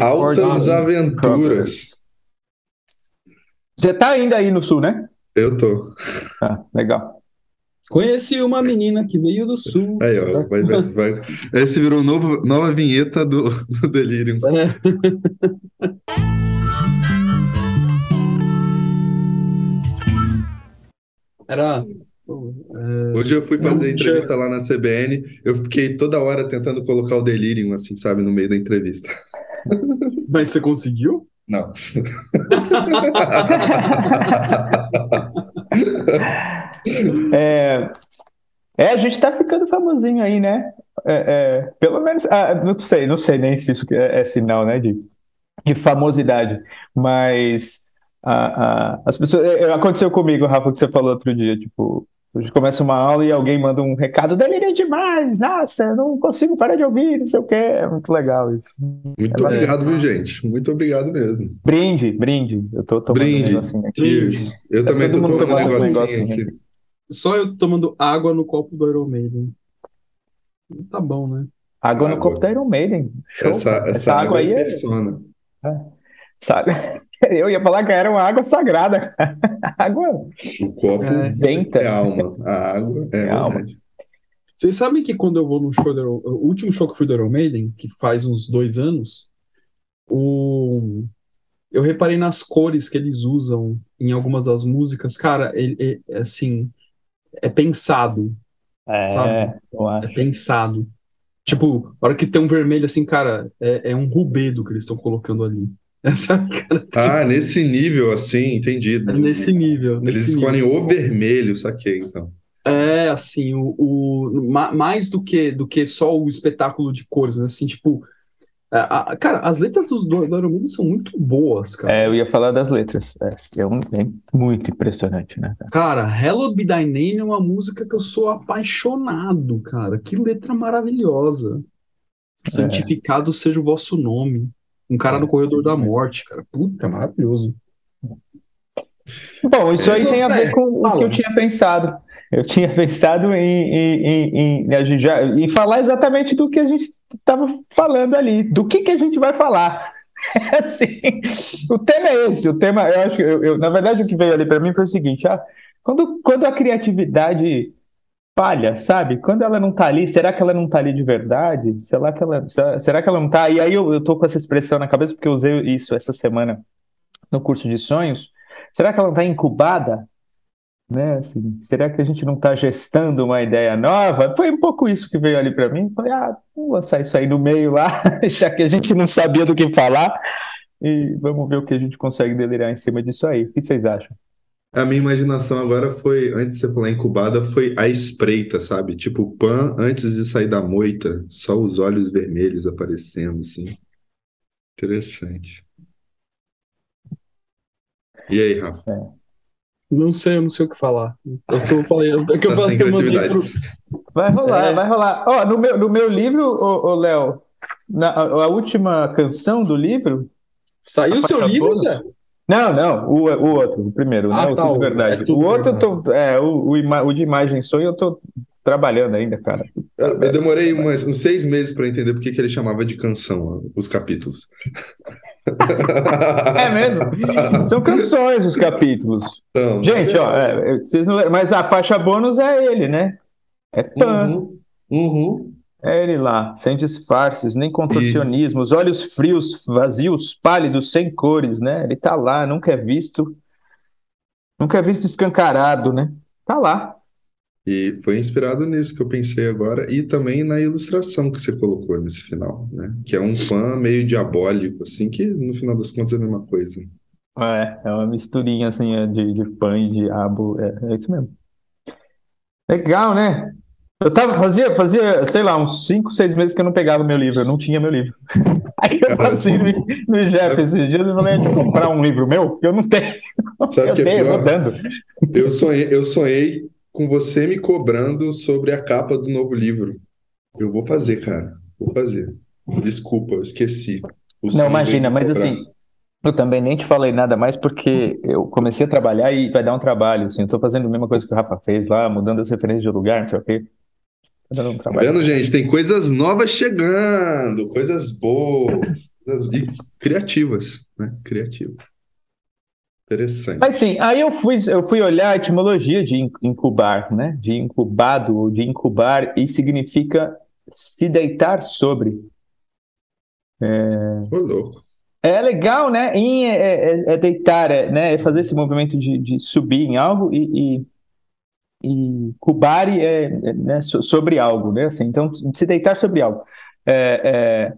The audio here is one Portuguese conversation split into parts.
Altas Aventuras. Você tá ainda aí no sul, né? Eu tô. Ah, legal. Conheci uma menina que veio do sul. Aí, ó. Vai, vai, vai. Esse virou novo, nova vinheta do, do Delírio. Era. Hoje eu fui fazer entrevista lá na CBN, eu fiquei toda hora tentando colocar o delírio, assim, sabe, no meio da entrevista. Mas você conseguiu? Não. É, é, a gente tá ficando famosinho aí, né? É, é, pelo menos, ah, não sei, não sei nem se isso é, é sinal, né, de, de famosidade, mas ah, ah, as pessoas, é, é, aconteceu comigo, Rafa, que você falou outro dia, tipo, a gente começa uma aula e alguém manda um recado, delírio demais, nossa, não consigo parar de ouvir, não sei o que, é muito legal isso. Muito obrigado, viu, gente? Muito obrigado mesmo. Brinde, brinde, eu tô tomando Brinde. um negocinho aqui. Cheers. Eu Tá também todo tô tomando um tomando um negocinho negocinho aqui. Só eu tomando água no copo do Iron Maiden. Tá bom, né? Água no Água. copo da Iron Maiden, show, Essa, cara. essa, água aí é, persona. sabe, eu ia falar que era uma água sagrada, água O copo É. benta. é alma, a água é, É alma. verdade. Vocês sabem que quando eu vou no show do o último show que eu fui do Iron Maiden, que faz uns dois anos, o... eu reparei nas cores que eles usam em algumas das músicas. Cara, ele, é, assim, é pensado, É, eu é acho. pensado. Tipo, a hora que tem um vermelho assim, cara, é, é um rubedo que eles estão colocando ali. Essa, cara, Ah, nesse nível, assim, entendido. é nesse nível. Eles nesse escolhem nível. o vermelho, saquei, então. É, assim, o, o- ma- mais do que, do que só o espetáculo de cores, mas assim, tipo, a- a- cara, as letras dos, do, do Iron Maiden são muito boas, cara. É, eu ia falar das letras. É, é um- é muito impressionante, né? cara? Cara, Hallowed Be Thy Name é uma música que eu sou apaixonado, cara. Que letra maravilhosa. Santificado seja o vosso nome. Um cara no corredor da morte, cara. Puta, maravilhoso. Bom, isso aí tem a ver é, com o que eu tinha pensado. Eu tinha pensado em, em, em, em- a gente já- em falar exatamente do que a gente estava falando ali, do que, que a gente vai falar. Assim, o tema é esse, o tema, eu acho que, eu, eu- na verdade, o que veio ali para mim foi o seguinte: ah, quando, quando a criatividade falha, sabe? Quando ela não tá ali, será que ela não tá ali de verdade? Será que ela, será, que ela não tá? E aí eu, eu tô com essa expressão na cabeça porque eu usei isso essa semana no curso de sonhos. Será que ela não está incubada? Né? Assim, será que a gente não está gestando uma ideia nova? Foi um pouco isso que veio ali para mim. Falei, ah, vamos lançar isso aí no meio lá, já que a gente não sabia do que falar, e vamos ver o que a gente consegue delirar em cima disso aí. O que vocês acham? A minha imaginação agora foi, antes de você falar incubada, foi a espreita, sabe? Tipo, o Pan antes de sair da moita, só os olhos vermelhos aparecendo, assim. Interessante. E aí, Rafa? Não sei, eu não sei o que falar. Eu tô falando, é que eu Tá falei, eu mandei criatividade. pro- Vai rolar, É. vai rolar. Ó, no meu, no meu livro, ô, ô, Léo, na, a, a última canção do livro. Saiu o seu livro? Zé? Não, não, o, o outro, o primeiro, Ah, né? O tá, Tudo o- Verdade. é Tudo o outro, eu tô, é, o, o, ima- o de imagem sonho, eu tô trabalhando ainda, cara. Eu, eu demorei umas- uns seis meses para entender por que que ele chamava de canção os capítulos. É mesmo? São canções os capítulos. Então, Gente, ó, é, vocês não lembram, mas a faixa bônus é ele, né? É Pan, Uhum, uhum. É ele lá, sem disfarces, nem contorcionismos, olhos frios, vazios, pálidos, sem cores, né? Ele tá lá, nunca é visto, nunca é visto escancarado, né? Tá lá. E foi inspirado nisso que eu pensei agora, e também na ilustração que você colocou nesse final, né? Que é um pan meio diabólico, assim, que no final das contas é a mesma coisa. É, é uma misturinha assim é, de, de pan e diabo, é, é isso mesmo. Legal, né? Eu tava, fazia, fazia, sei lá, uns 5, 6 meses que eu não pegava meu livro, eu não tinha meu livro. Aí eu Cara, passei no, no Jeff esses dias e falei, deixa eu comprar um livro meu, que eu não tenho. Sabe o Eu que é tenho, eu pior? vou dando. Eu sonhei, eu sonhei com você me cobrando sobre a capa do novo livro. Eu vou fazer, cara. Vou fazer. Desculpa, eu esqueci. O Não, imagina, mas assim, eu também nem te falei nada mais porque eu comecei a trabalhar e vai dar um trabalho, assim, eu tô fazendo a mesma coisa que o Rafa fez lá, mudando as referências de lugar, não sei o quê. Um Tá vendo, gente? Tem coisas novas chegando, coisas boas. E criativas, né? Criativas. Interessante. Mas sim, aí eu fui, eu fui olhar a etimologia de incubar, né? De incubado ou de incubar, e significa se deitar sobre. É, Ô, louco. é legal, né? In é, é, é deitar, é, né? é fazer esse movimento de, de subir em algo e, e, e cubare é, é né? sobre algo, né? Assim, então, se deitar sobre algo. É, é,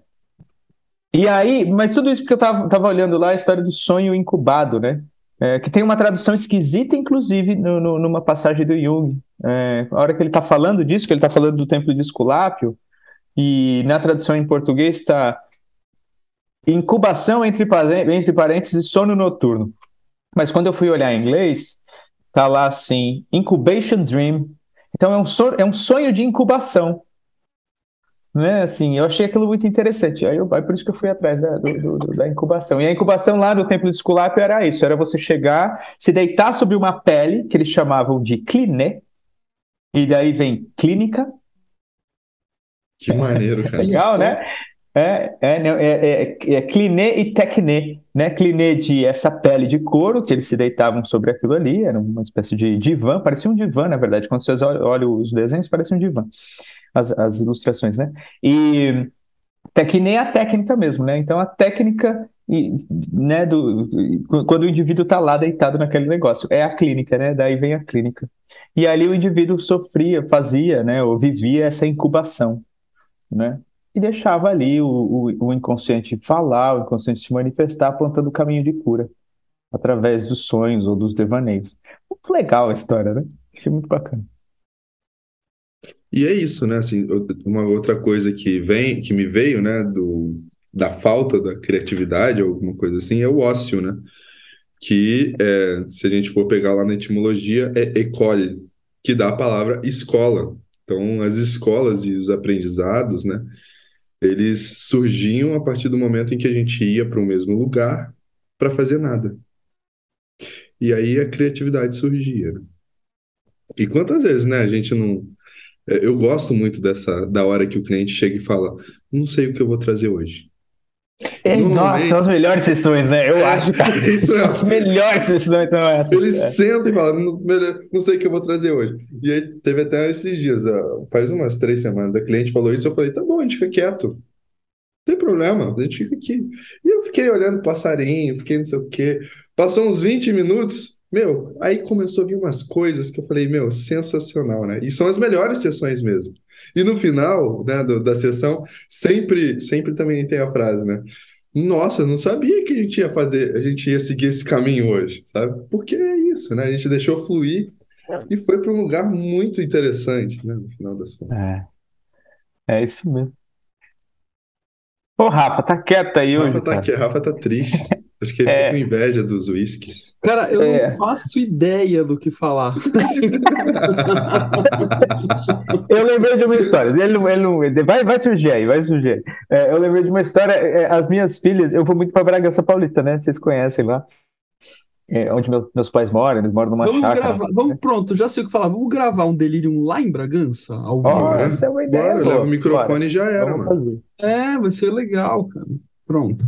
e aí, mas tudo isso porque eu estava tava olhando lá a história do sonho incubado, né? É, que tem uma tradução esquisita, inclusive, no, no, numa passagem do Jung. É, a hora que ele está falando disso, que ele está falando do templo de Esculápio, e na tradução em português está incubação entre, entre parênteses sono noturno. Mas quando eu fui olhar em inglês, tá lá assim, incubation dream. Então é um, sonho, é um sonho de incubação né? Assim, eu achei aquilo muito interessante. Aí, eu, aí por isso que eu fui atrás da, do, do, da incubação. E a incubação lá no templo de Esculápio era isso: era você chegar, se deitar sobre uma pele que eles chamavam de cliné, e daí vem clínica. Que maneiro, cara. Legal, né? É, é, é, é, é cliné e tecné, né? Cliné de essa pele de couro, que eles se deitavam sobre aquilo ali, era uma espécie de divã, parecia um divã, na verdade. Quando vocês olham os desenhos, parece um divã as, as ilustrações, né? E que nem a técnica mesmo, né? Então a técnica, né, do, quando o indivíduo está lá deitado naquele negócio, é a clínica, né? Daí vem a clínica. E ali o indivíduo sofria, fazia, né, ou vivia essa incubação, né? E deixava ali o, o, o inconsciente falar, o inconsciente se manifestar, apontando o caminho de cura através dos sonhos ou dos devaneios. Muito legal a história, né? Achei muito bacana. E é isso, né? Assim, uma outra coisa que vem, que me veio, né, do, da falta da criatividade, alguma coisa assim, é o ócio, né? Que, é, se a gente for pegar lá na etimologia, é école, que dá a palavra escola. Então, as escolas e os aprendizados, né, eles surgiam a partir do momento em que a gente ia para o mesmo lugar para fazer nada. E aí a criatividade surgia. E quantas vezes, né, a gente não é, eu gosto muito dessa da hora que o cliente chega e fala: não sei o que eu vou trazer hoje. É, nossa, são as melhores sessões, né? Eu é, acho, cara. Isso é. As melhores sessões são essas. Eles é. sentam e falam: não, não, sei o que eu vou trazer hoje. E aí teve até esses dias, faz umas três semanas, a cliente falou isso. Eu falei: tá bom, a gente fica quieto. Não tem problema, a gente fica aqui. E eu fiquei olhando passarinho, fiquei não sei o quê. Passou uns 20 minutos, meu, aí começou a vir umas coisas que eu falei, meu, sensacional, né? E são as melhores sessões mesmo. E no final, né, do, da sessão, sempre, sempre também tem a frase, né? Nossa, eu não sabia que a gente ia fazer, a gente ia seguir esse caminho hoje, sabe? Porque é isso, né? A gente deixou fluir e foi para um lugar muito interessante, né? No final das contas. É, é isso mesmo. Ô, Rafa, tá quieto aí Rafa hoje. Tá, cara. Rafa tá triste. Acho que ele é. com inveja dos uísques. Cara, eu é. não faço ideia do que falar. eu lembrei de uma história. Ele, ele, ele, vai, vai surgir aí, vai surgir. É, eu lembrei de uma história. É, as minhas filhas, eu vou muito para Bragança Paulista, né? Vocês conhecem lá. É, onde meu, meus pais moram, eles moram numa vamos chácara. Gravar, vamos, pronto, já sei o que falar. Vamos gravar um delírio lá em Bragança, ao vivo. Oh, essa é uma ideia. Bora, leva o microfone e já era, vamos mano. Fazer. É, vai ser legal, cara. Pronto.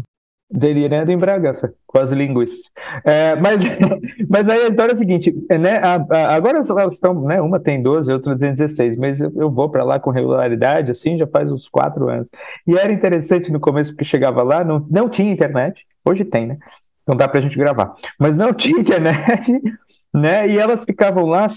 Delirando em Bragança, com as linguistas. É, mas, mas aí a história é a seguinte, né? A, a, agora elas estão, né? Uma tem 12, outra tem 16, mas eu, eu vou para lá com regularidade, assim, já faz uns quatro anos. E era interessante no começo, porque chegava lá, não, não tinha internet, hoje tem, né? Então dá para a gente gravar. Mas não tinha internet, né? E elas ficavam lá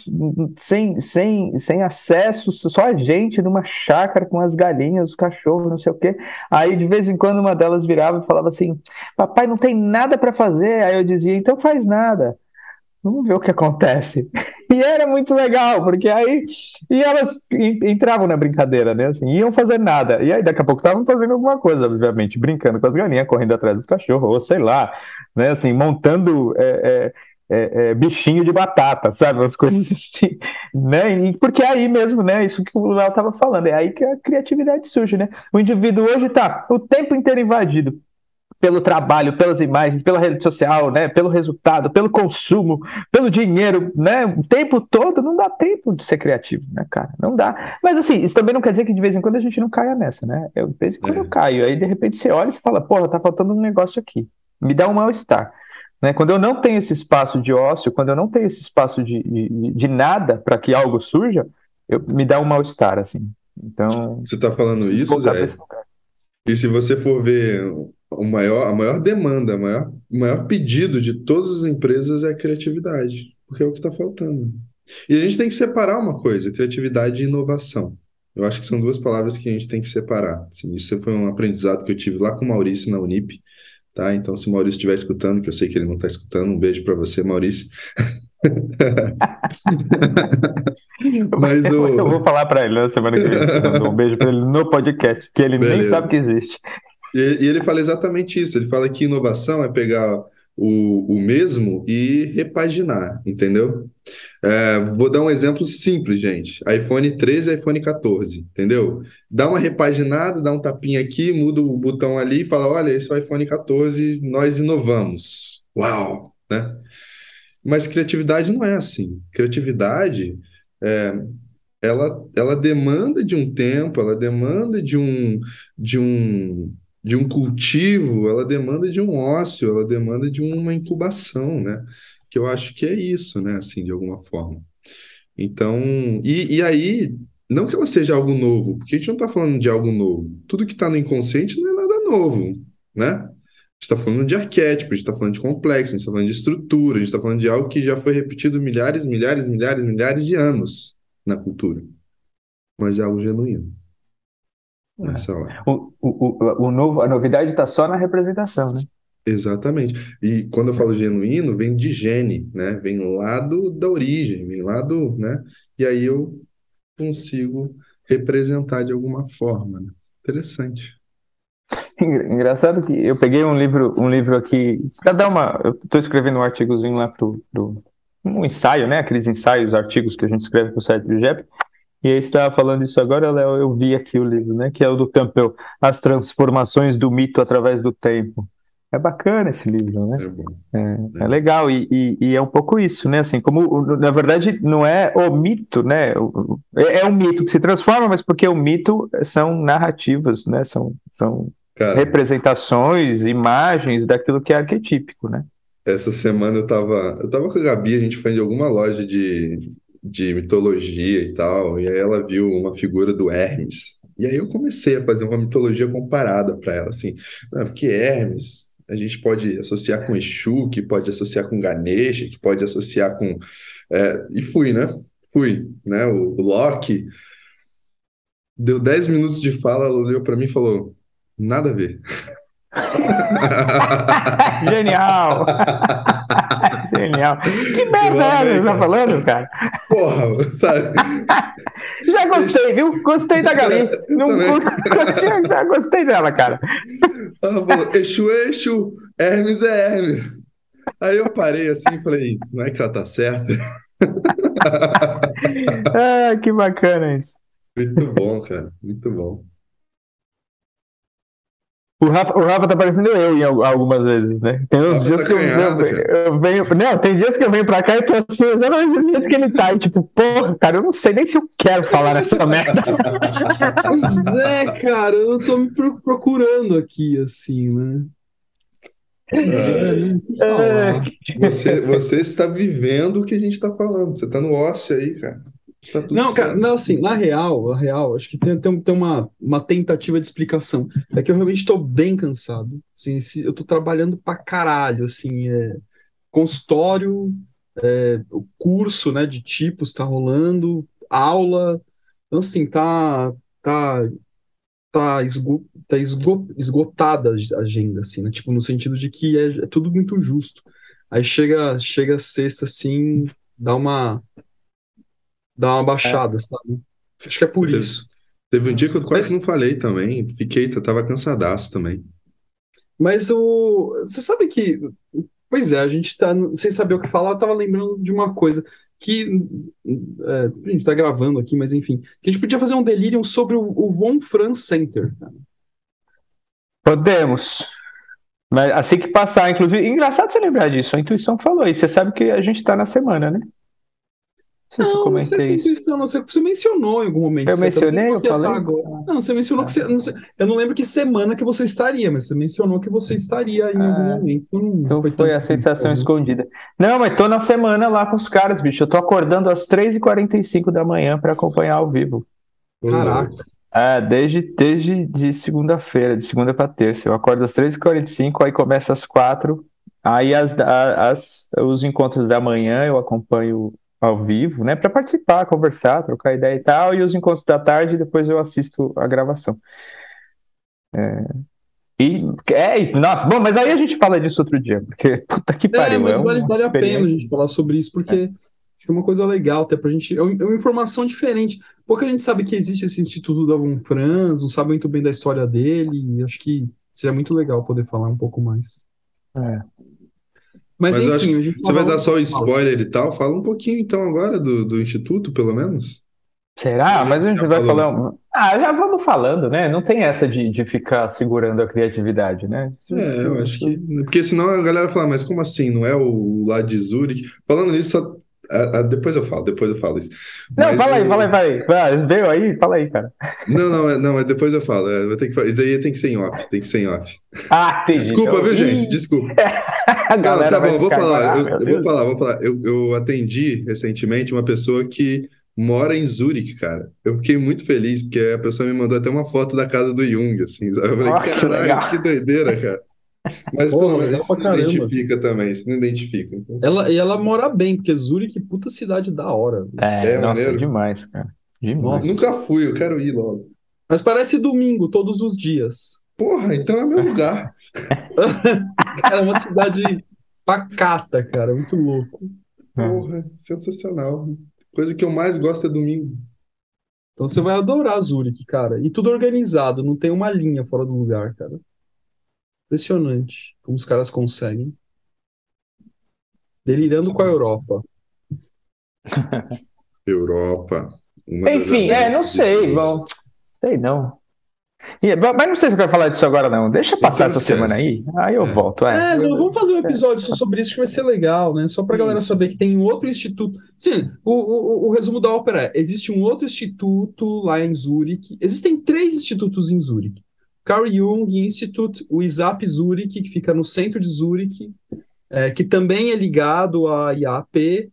sem, sem, sem acesso, só a gente numa chácara com as galinhas, os cachorros, não sei o quê. Aí de vez em quando uma delas virava e falava assim: "Papai não tem nada para fazer". Aí eu dizia: "Então faz nada". Vamos ver o que acontece. E era muito legal, porque aí e elas entravam na brincadeira, né? Assim, iam fazer nada. E aí daqui a pouco estavam fazendo alguma coisa, obviamente, brincando com as galinhas, correndo atrás dos cachorros, ou sei lá, né? Assim, montando é, é, é, é, bichinho de batata, sabe? Umas coisas assim, né? E porque é aí mesmo, né? Isso que o Léo estava falando, é aí que a criatividade surge, né? O indivíduo hoje está o tempo inteiro invadido pelo trabalho, pelas imagens, pela rede social, né, pelo resultado, pelo consumo, pelo dinheiro, né, o tempo todo, não dá tempo de ser criativo, né, cara? Não dá. Mas assim, isso também não quer dizer que de vez em quando a gente não caia nessa, né? Eu, de vez em quando é. eu caio, aí de repente você olha e você fala, porra, tá faltando um negócio aqui. Me dá um mal-estar. Né? Quando eu não tenho esse espaço de ócio, quando eu não tenho esse espaço de, de, de nada para que algo surja, eu, me dá um mal-estar, assim. Então. Você está falando isso, Zé? E se você for ver o maior, a maior demanda, o maior, o maior pedido de todas as empresas é a criatividade, porque é o que está faltando. E a gente tem que separar uma coisa, criatividade e inovação. Eu acho que são duas palavras que a gente tem que separar. Assim, isso foi um aprendizado que eu tive lá com o Maurício na Unip, tá? Então, se o Maurício estiver escutando, que eu sei que ele não está escutando, um beijo para você, Maurício. Mas o... Eu vou falar para ele na semana que vem, um beijo para ele no podcast, que ele Beleza. nem sabe que existe. E, e, ele fala exatamente isso. Ele fala que inovação é pegar o, o mesmo e repaginar, entendeu? É, vou dar um exemplo simples, gente. iPhone 13 e iPhone 14, entendeu? Dá uma repaginada, dá um tapinha aqui, muda o botão ali e fala: olha, esse é o iPhone 14, nós inovamos. Uau! Né? Mas criatividade não é assim. Criatividade é, ela, ela demanda de um tempo, ela demanda de um, de um, de um cultivo, ela demanda de um ócio, ela demanda de uma incubação, né? Que eu acho que é isso, né? Assim, de alguma forma. Então, e, e aí, não que ela seja algo novo, porque a gente não está falando de algo novo. Tudo que está no inconsciente não é nada novo, né? está falando de arquétipo, a gente está falando de complexo, a gente está falando de estrutura, a gente está falando de algo que já foi repetido milhares, milhares, milhares, milhares de anos na cultura. Mas é algo genuíno. Nessa hora. O, o, o, o novo, a novidade está só na representação, né? Exatamente. E quando eu falo genuíno, vem de gene, né? Vem lá do, da origem, vem lá do, né? E aí eu consigo representar de alguma forma. Né? Interessante. Engraçado que eu peguei um livro, um livro aqui para dar uma. Eu estou escrevendo um artigozinho lá pro, pro, um ensaio, né? Aqueles ensaios, artigos que a gente escreve para o site do JEP. E aí estava falando isso agora, Léo, eu vi aqui o livro, né? Que é o do Campbell, As Transformações do Mito através do Tempo. É bacana esse livro, né? É, é, é legal, e, e, e, é um pouco isso, né? Assim, como na verdade não é o mito, né? É, é um mito que se transforma, mas porque o mito são narrativas, né? São, são Cara, representações, imagens daquilo que é arquetípico, né? Essa semana eu tava, eu tava com a Gabi, a gente foi em alguma loja de, de mitologia e tal, e aí ela viu uma figura do Hermes. E aí eu comecei a fazer uma mitologia comparada para ela, assim, não, porque Hermes a gente pode associar com Exu, que pode associar com Ganesha, que pode associar com. É, e fui, né? Fui, né? O, o Loki. Deu 10 minutos de fala, ela olhou para mim e falou: Nada a ver. Genial! Genial. Que merda é você tá falando, cara? Porra, sabe? Já gostei, viu? Gostei da Galinha. Não, já gostei dela, cara. Ela falou, Exu Exu, Hermes é Hermes. Aí eu parei assim e falei, não é que ela tá certa? ah, que bacana isso. Muito bom, cara. Muito bom. O Rafa, o Rafa tá parecendo eu em algumas vezes, né? Tem uns dias tá que eu, eu, eu, venho. Não, tem dias que eu venho pra cá e tô assim, exatamente do jeito que ele tá. E tipo, porra, cara, eu não sei nem se eu quero falar nessa merda. Pois é, cara, eu tô me procurando aqui, assim, né? É, é. Você, você está vivendo o que a gente está falando. Você está no ócio aí, cara. Tá não, cara, não, assim, na real, na real, acho que tem, tem, tem uma, uma tentativa de explicação. É que eu realmente estou bem cansado. Assim, eu estou trabalhando pra caralho, assim, é, consultório, é, o curso, né, de tipos está rolando, aula, então, assim, tá, tá, tá, esgo, tá esgo, esgotada a agenda, assim, né, tipo, no sentido de que é, é tudo muito justo. Aí chega, chega sexta, assim, dá uma dar uma baixada, é. sabe? Acho que é por teve, isso. Teve um dia que eu quase Mas, não falei também, fiquei, tava cansadaço também. Mas o. Você sabe que. Pois é, a gente tá sem saber o que falar, eu tava lembrando de uma coisa que é, a gente tá gravando aqui, mas enfim, que a gente podia fazer um delirium sobre o, o Von Franz Center. Podemos. Mas assim que passar, inclusive, engraçado você lembrar disso, a intuição falou, e você sabe que a gente tá na semana, né? Não se eu comentei isso. Intuição, não sei, você mencionou em algum momento. Eu mencionei, eu falei? Tá não, você mencionou ah. que você. Não sei, eu não lembro que semana que você estaria, mas você mencionou que você estaria em ah, algum momento. então foi, foi a sensação tempo, escondida. Não, mas tô na semana lá com os caras, bicho. Eu tô acordando às 3h45 da manhã para acompanhar ao vivo. Caraca. É, desde, desde de segunda-feira, de segunda para terça. Eu acordo às 3h45, aí começa às 4 Aí as, as, os encontros da manhã eu acompanho ao vivo, né, para participar, conversar, trocar ideia e tal, e os encontros da tarde depois eu assisto a gravação. É... E, é, nossa, bom, mas aí a gente fala disso outro dia, porque puta que é, pariu. É, mas vale, vale a pena a gente falar sobre isso, porque é. é uma coisa legal até pra gente, é uma informação diferente. Pouca gente sabe que existe esse Instituto da Von Franz, não sabe muito bem da história dele, e acho que seria muito legal poder falar um pouco mais. É. Mas, Mas enfim, você vai dar só o spoiler e tal? Fala um pouquinho então agora do, do Instituto, pelo menos. Será? Mas a gente já vai falar. Ah, já vamos falando, né? Não tem essa de, de ficar segurando a criatividade, né? É, eu acho que. Porque senão a galera fala, mas como assim? Não é o lá de Zurich? Falando nisso, só ah, ah, depois eu falo, depois eu falo isso. Não, Mas fala aí, fala aí, fala aí. Vai, veio aí, fala aí, cara. Não, não, não, é depois eu falo. Vou ter que, isso aí tem que ser em off, tem que ser em off. Ah, tem. Desculpa, então... viu, gente? Desculpa. não, tá bom, vou falar, eu, eu, vou falar, vou falar. Eu, eu atendi recentemente uma pessoa que mora em Zurique, cara. Eu fiquei muito feliz, porque a pessoa me mandou até uma foto da casa do Jung, assim. Sabe? Eu falei, oh, caralho, que, que doideira, cara. Mas Porra, pelo menos não identifica também, isso não identifica. Então. Ela, e ela mora bem, porque Zurich, puta cidade da hora. É, é nossa, é demais, cara. Demais. Nunca fui, eu quero ir logo. Mas parece domingo, todos os dias. Porra, então é meu lugar. cara, é uma cidade pacata, cara, muito louco. Porra, sensacional. Coisa que eu mais gosto é domingo. Então você vai adorar Zurich, cara. E tudo organizado, não tem uma linha fora do lugar, cara. Impressionante como os caras conseguem. Delirando com a Europa. Europa. Enfim, é, não sei. Bom, sei não. Mas não sei se eu quero falar disso agora, não. Deixa passar essa semana aí, aí eu é. volto. É, é não, vamos fazer um episódio sobre isso que vai ser legal, né? Só pra galera saber que tem um outro instituto. Sim, o, o, o resumo da ópera é: existe um outro instituto lá em Zurique. Existem três institutos em Zurique. Carl Jung Institute, o ISAP Zurich, que fica no centro de Zurich, é, que também é ligado à IAP,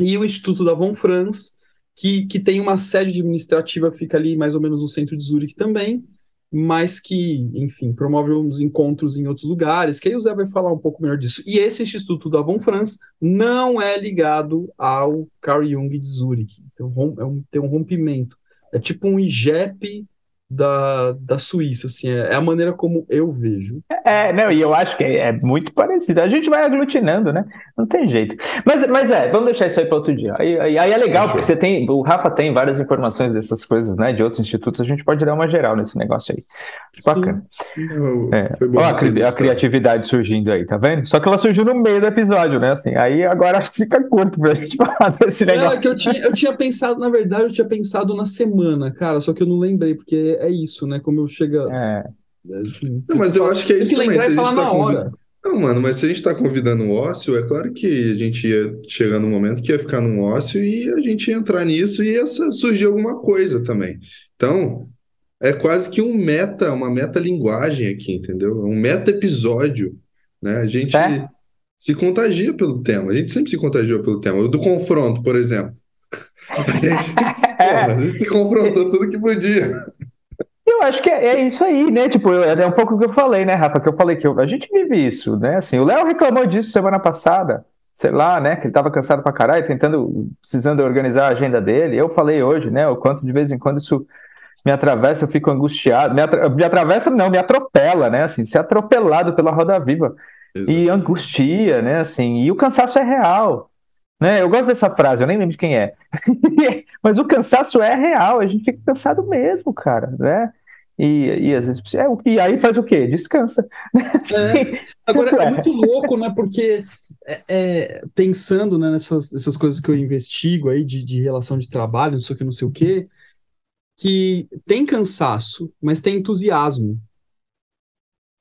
e o Instituto da Von Franz, que, que tem uma sede administrativa, fica ali mais ou menos no centro de Zurich também, mas que, enfim, promove uns encontros em outros lugares, que aí o Zé vai falar um pouco melhor disso. E esse Instituto da Von Franz não é ligado ao Carl Jung de Zurich, então é um, tem um rompimento. É tipo um IGEP da, da Suíça, assim, é, é, a maneira como eu vejo. É, não, e eu acho que é, é, muito parecido. A gente vai aglutinando, né? Não tem jeito. Mas, mas é, vamos deixar isso aí para outro dia. Aí, aí, aí é legal, porque você tem, o Rafa tem várias informações dessas coisas, né? De outros institutos, a gente pode dar uma geral nesse negócio aí. Bacana. é. Olha a, a criatividade surgindo aí, tá vendo? Só que ela surgiu no meio do episódio, né? Assim, aí agora acho que fica curto pra gente falar desse negócio. É, que eu tinha, eu tinha pensado, na verdade, eu tinha pensado na semana, cara, só que eu não lembrei, porque é isso, né? Como eu chega. É. é não, mas eu acho que é isso também. Se a gente tá convid... Não, mano, mas se a gente tá convidando um ócio, é claro que a gente ia chegar num momento que ia ficar num ócio e a gente ia entrar nisso e ia surgir alguma coisa também. Então, é quase que um meta, uma meta-linguagem aqui, entendeu? É um meta-episódio, né? A gente é. se contagia pelo tema, a gente sempre se contagiou pelo tema. O do confronto, por exemplo. A gente, porra, a gente se confrontou tudo que podia. Eu acho que é, é, isso aí, né? Tipo, é um pouco o que eu falei, né, Rafa? Que eu falei que eu, a gente vive isso, né? Assim, o Léo reclamou disso semana passada, sei lá, né? Que ele tava cansado pra caralho, tentando, precisando organizar a agenda dele. Eu falei hoje, né? O quanto de vez em quando isso me atravessa, eu fico angustiado. Me, atra... me atravessa, não, me atropela, né? Assim, ser atropelado pela roda viva. Exato. E angustia, né? Assim, e o cansaço é real. Né? Eu gosto dessa frase, eu nem lembro de quem é. Mas o cansaço é real, a gente fica cansado mesmo, cara, né? E, e, às vezes, é, e aí faz o quê? Descansa. É, agora é muito louco, né? Porque é, é, pensando né, nessas, nessas coisas que eu investigo aí de, de relação de trabalho, não sei o que, não sei o que, que tem cansaço, mas tem entusiasmo.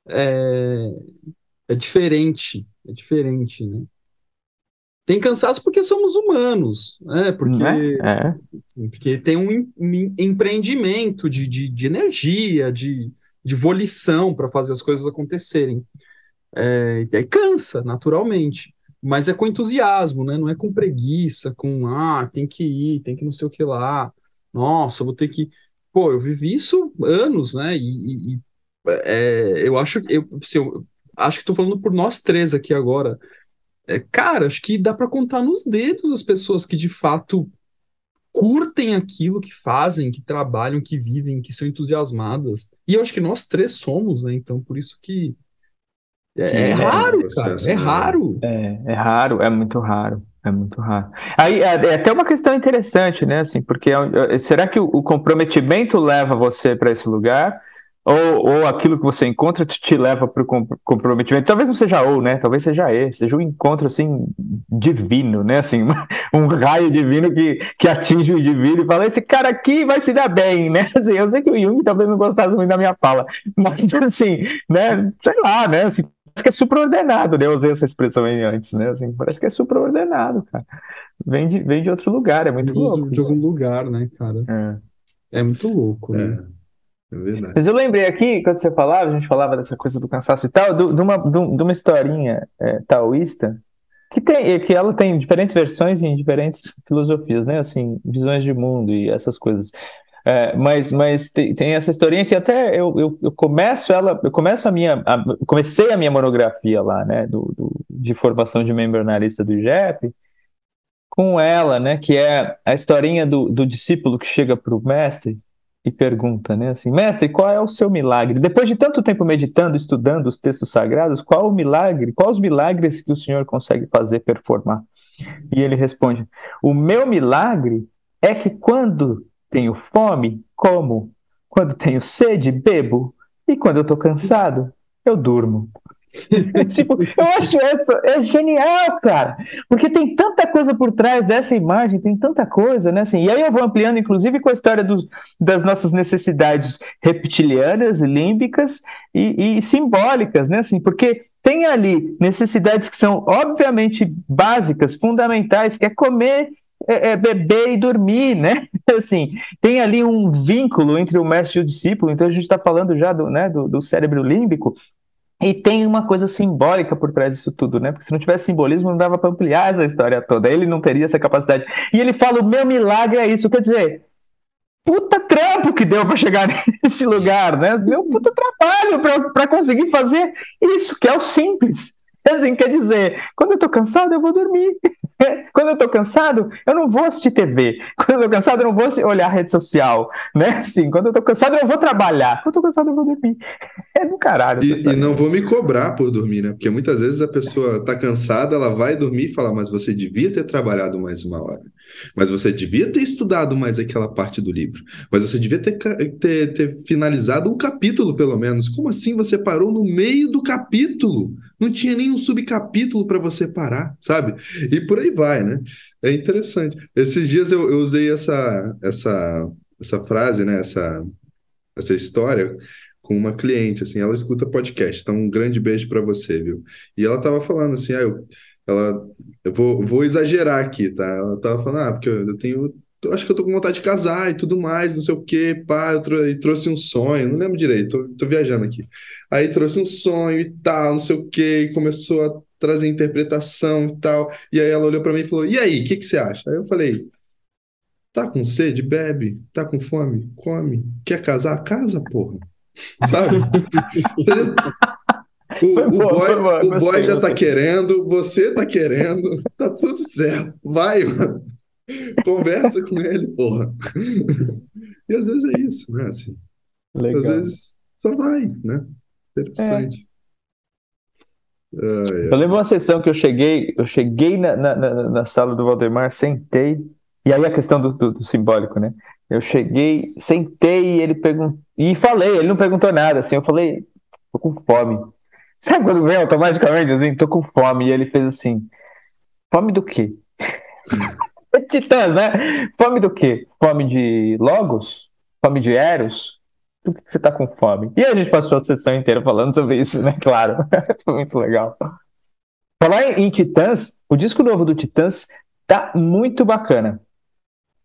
é, é diferente, é diferente, né? Tem cansaço porque somos humanos, né? Porque, É, é. porque tem um em- em- empreendimento de, de, de energia, de, de volição para fazer as coisas acontecerem. É, e aí cansa, naturalmente. Mas é com entusiasmo, né? Não é com preguiça, com ah, tem que ir, tem que não sei o que lá. Nossa, vou ter que. Pô, eu vivi isso anos, né? E, e- e, é, eu acho eu, assim, eu acho que estou falando por nós três aqui agora. É, cara, acho que dá para contar nos dedos as pessoas que de fato curtem aquilo que fazem, que trabalham, que vivem, que são entusiasmadas. E eu acho que nós três somos, né? Então, por isso que é, Que é é raro, cara. processo, É né? raro. É, é raro, é muito raro, é muito raro. Aí é, é até uma questão interessante, né? Assim, porque é- será que o, o comprometimento leva você para esse lugar? Ou, ou aquilo que você encontra te, te leva para o comprometimento? Talvez não seja ou, né? Talvez seja esse, seja um encontro assim divino, né? Assim, um raio divino que, que atinge o divino e fala: esse cara aqui vai se dar bem, né? Assim, eu sei que o Jung talvez não gostasse muito da minha fala, mas assim, né? Sei lá, né? Assim, parece que é supraordenado, né? Eu usei essa expressão aí antes, né? Assim, parece que é supraordenado, cara. Vem de, vem de outro lugar, é muito De, louco. de algum lugar, né, cara? É. É muito louco, né? É, é verdade. Mas eu lembrei aqui, quando você falava, a gente falava dessa coisa do cansaço e tal, de uma, de uma historinha é, taoísta, que, tem, que ela tem diferentes versões em diferentes filosofias, né? Assim, visões de mundo e essas coisas. É, mas mas tem, tem essa historinha que até eu, eu, eu começo ela, eu começo a minha, a- comecei a minha monografia lá, né, do, do- de formação de membro analista do IGEP, com ela, né, que é a historinha do, do discípulo que chega para o mestre e pergunta, né, assim, mestre, qual é o seu milagre? Depois de tanto tempo meditando, estudando os textos sagrados, qual o milagre? Quais os milagres que o senhor consegue fazer performar? E ele responde: o meu milagre é que quando tenho fome, como, quando tenho sede, bebo, e quando eu tô cansado, eu durmo. tipo, eu acho essa é genial, cara, porque tem tanta coisa por trás dessa imagem, tem tanta coisa, né? Assim, e aí eu vou ampliando, inclusive, com a história dos, das nossas necessidades reptilianas, límbicas e, e simbólicas, né? Assim, porque tem ali necessidades que são obviamente básicas, fundamentais, que é comer, é, é beber e dormir, né? Assim, tem ali um vínculo entre o mestre e o discípulo, então a gente está falando já do, né, do, do cérebro límbico, e tem uma coisa simbólica por trás disso tudo, né? Porque se não tivesse simbolismo, não dava para ampliar essa história toda. Ele não teria essa capacidade. E ele fala: o meu milagre é isso. Quer dizer, puta trampo que deu para chegar nesse lugar, né? Deu puta trabalho para conseguir fazer isso, que é o simples. Assim, quer dizer, quando eu tô cansado, eu vou dormir. Quando eu tô cansado, eu não vou assistir TV. Quando eu tô cansado, eu não vou olhar a rede social, né? Assim, quando eu tô cansado, eu não vou trabalhar. Quando eu tô cansado, eu vou dormir. É do caralho. E, e não vou me cobrar por dormir, né? Porque muitas vezes a pessoa tá cansada, ela vai dormir e fala, mas você devia ter trabalhado mais uma hora. Mas você devia ter estudado mais aquela parte do livro. Mas você devia ter, ter, ter finalizado um capítulo, pelo menos. Como assim você parou no meio do capítulo? Não tinha nenhum subcapítulo para você parar, sabe? E por aí vai, né? É interessante. Esses dias eu, eu usei essa, essa, essa frase, né? Essa, essa história com uma cliente, assim, ela escuta podcast, então um grande beijo para você, viu? E ela tava falando assim, ah, eu, ela, eu vou, vou exagerar aqui, tá? Ela tava falando, ah, porque eu, tenho, eu acho que eu tô com vontade de casar e tudo mais, não sei o quê, pá, eu trou- trouxe um sonho, não lembro direito, tô, tô viajando aqui. Aí trouxe um sonho e tal, não sei o quê, e começou a trazer interpretação e tal, e aí ela olhou para mim e falou, e aí, o que que você acha? Aí eu falei, Tá com sede? Bebe. Tá com fome? Come. Quer casar? Casa, porra. Sabe? O, o boa, boy, boa, o gostei, boy já tá querendo, você tá querendo, tá tudo certo. Vai, mano. Conversa com ele, porra. E às vezes é isso, né? Assim, às Legal. vezes só vai, né? Interessante. Ai, Eu lembro uma sessão que eu cheguei, eu cheguei na, na, na- na sala do Valdemar, sentei, e aí a questão do, do- do simbólico, né? Eu cheguei, sentei e ele perguntou, e falei, ele não perguntou nada, assim, eu falei, tô com fome. Sabe quando vem automaticamente assim, tô com fome, e ele fez assim, fome do quê? Titãs, né? Fome do quê? Fome de Logos? Fome de Eros? do que você tá com fome. E a gente passou a sessão inteira falando sobre isso, né? Claro. Foi muito legal. Falar em Titãs, o disco novo do Titãs tá muito bacana.